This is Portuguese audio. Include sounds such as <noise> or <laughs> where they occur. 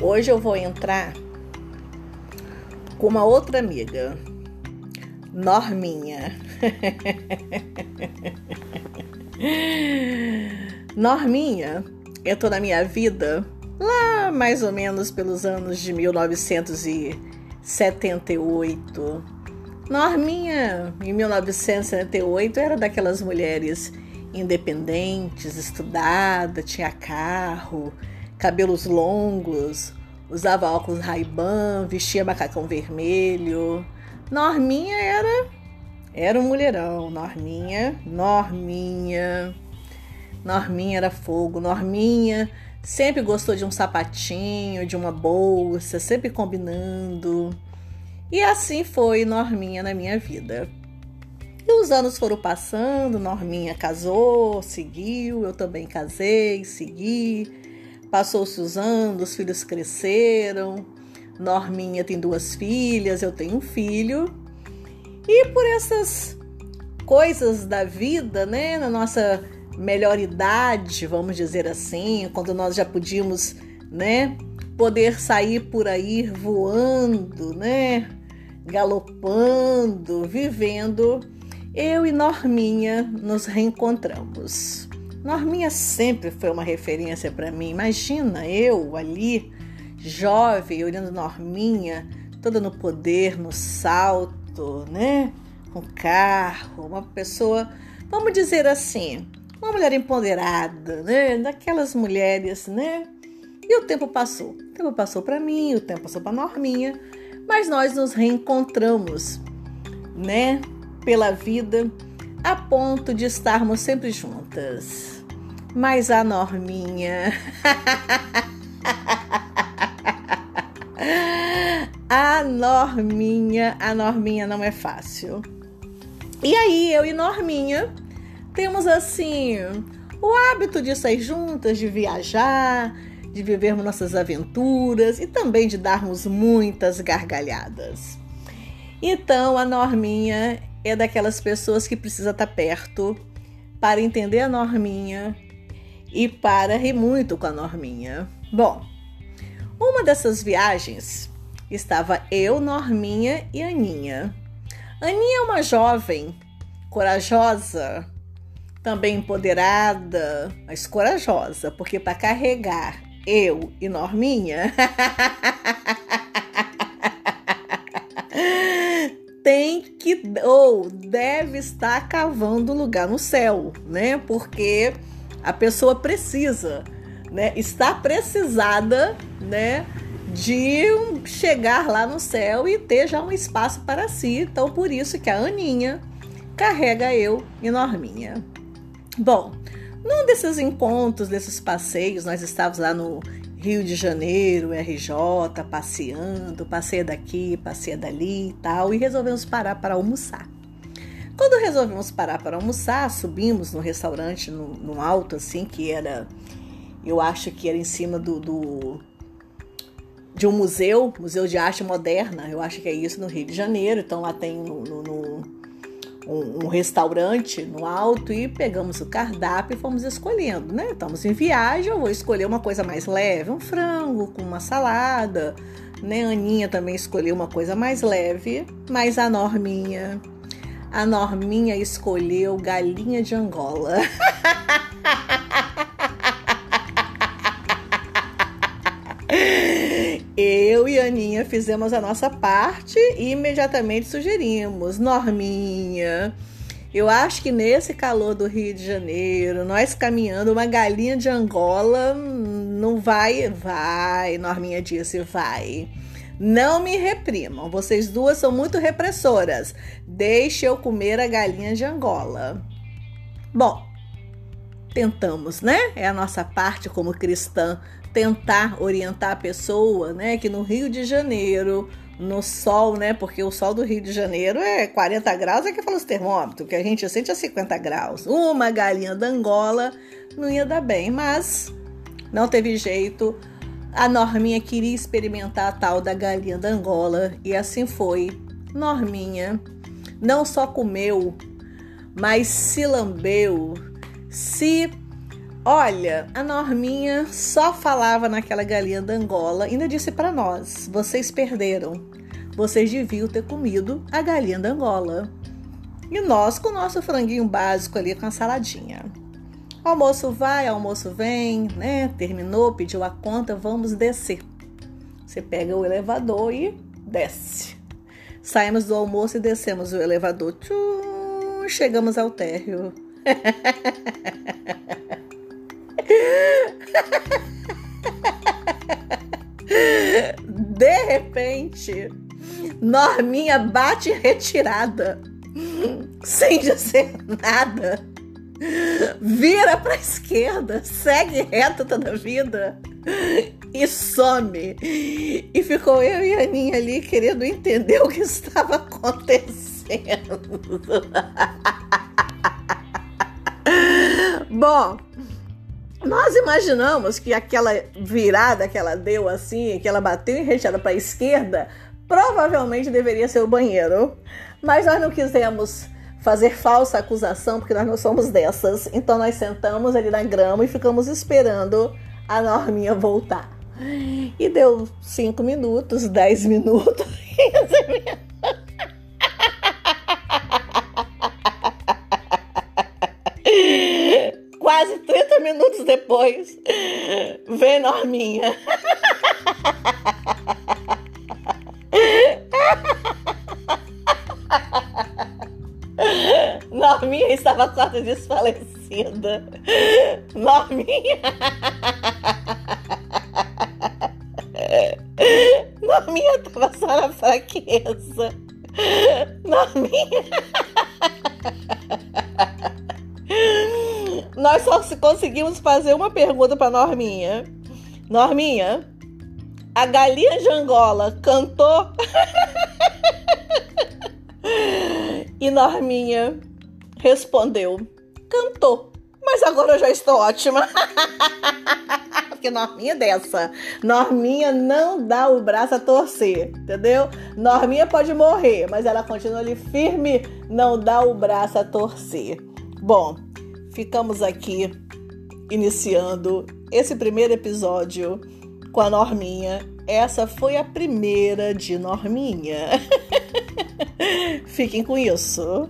Hoje eu vou entrar com uma outra amiga, Norminha. <laughs> Norminha entrou na minha vida lá mais ou menos pelos anos de 1978. Norminha, em 1978, era daquelas mulheres independentes, estudada, tinha carro, cabelos longos, usava óculos Ray-Ban, vestia macacão vermelho. Norminha era era um mulherão, Norminha, Norminha. Norminha era fogo, Norminha sempre gostou de um sapatinho, de uma bolsa, sempre combinando. E assim foi Norminha na minha vida. E os anos foram passando, Norminha casou, seguiu, eu também casei, segui. Passou-se os anos, os filhos cresceram. Norminha tem duas filhas, eu tenho um filho. E por essas coisas da vida, né, na nossa melhor idade, vamos dizer assim, quando nós já podíamos, né, poder sair por aí voando, né, galopando, vivendo eu e Norminha nos reencontramos. Norminha sempre foi uma referência para mim. Imagina eu ali, jovem, olhando Norminha, toda no poder, no salto, né? Com carro, uma pessoa, vamos dizer assim, uma mulher empoderada, né? Daquelas mulheres, né? E o tempo passou. O tempo passou para mim, o tempo passou para Norminha, mas nós nos reencontramos, né? pela vida a ponto de estarmos sempre juntas. Mas a Norminha. a Norminha, a Norminha não é fácil. E aí, eu e Norminha temos assim o hábito de sair juntas, de viajar, de vivermos nossas aventuras e também de darmos muitas gargalhadas. Então, a Norminha é daquelas pessoas que precisa estar perto para entender a norminha e para rir muito com a norminha. Bom, uma dessas viagens estava eu, Norminha e Aninha. Aninha é uma jovem corajosa, também empoderada, mas corajosa, porque para carregar eu e Norminha <laughs> tem que ou deve estar cavando lugar no céu, né? Porque a pessoa precisa, né? Está precisada, né? De chegar lá no céu e ter já um espaço para si. Então, por isso que a Aninha carrega eu e Norminha. Bom, num desses encontros, desses passeios, nós estávamos lá no Rio de Janeiro, RJ, passeando, passeia daqui, passeia dali e tal, e resolvemos parar para almoçar. Quando resolvemos parar para almoçar, subimos no restaurante, no, no alto, assim, que era, eu acho que era em cima do, do de um museu, Museu de Arte Moderna, eu acho que é isso no Rio de Janeiro. Então lá tem no, no, no um, um, restaurante no alto e pegamos o cardápio e fomos escolhendo, né? Estamos em viagem, eu vou escolher uma coisa mais leve, um frango com uma salada, né? A Aninha também escolheu uma coisa mais leve, mas a Norminha, a Norminha escolheu galinha de Angola. Eu e Aninha fizemos a nossa parte e imediatamente sugerimos, Norminha. Eu acho que nesse calor do Rio de Janeiro, nós caminhando, uma galinha de Angola não vai, vai, Norminha disse, vai. Não me reprimam, vocês duas são muito repressoras. Deixe eu comer a galinha de Angola. Bom, tentamos, né? É a nossa parte como cristã tentar orientar a pessoa, né, que no Rio de Janeiro, no sol, né, porque o sol do Rio de Janeiro é 40 graus, é que fala os termômetros, que a gente sente a 50 graus. Uma galinha da Angola não ia dar bem, mas não teve jeito. A Norminha queria experimentar a tal da galinha da Angola e assim foi. Norminha não só comeu, mas se lambeu, se Olha, a Norminha só falava naquela galinha da Angola, ainda disse para nós: vocês perderam. Vocês deviam ter comido a galinha da Angola. E nós com o nosso franguinho básico ali com a saladinha. Almoço vai, almoço vem, né? Terminou, pediu a conta, vamos descer. Você pega o elevador e desce. Saímos do almoço e descemos o elevador. Tchum, chegamos ao térreo. De repente, Norminha bate retirada, sem dizer nada. Vira para a esquerda, segue reto toda a vida e some. E ficou eu e a Aninha ali querendo entender o que estava acontecendo. <laughs> Bom, nós imaginamos que aquela virada que ela deu assim, que ela bateu em retirada para a esquerda, provavelmente deveria ser o banheiro. Mas nós não quisemos fazer falsa acusação, porque nós não somos dessas. Então nós sentamos ali na grama e ficamos esperando a Norminha voltar. E deu 5 minutos, 10 minutos, 15 minutos. <laughs> Quase 30 minutos depois, vem Norminha. <laughs> estava quase desfalecida. Norminha. Norminha estava só na fraqueza. Norminha. Nós só conseguimos fazer uma pergunta para Norminha. Norminha, a galinha de Angola cantou? <laughs> e Norminha respondeu: cantou. Mas agora eu já estou ótima. <laughs> Porque Norminha é dessa. Norminha não dá o braço a torcer, entendeu? Norminha pode morrer, mas ela continua ali firme, não dá o braço a torcer. Bom, ficamos aqui iniciando esse primeiro episódio com a Norminha. Essa foi a primeira de Norminha. <laughs> Fiquem com isso.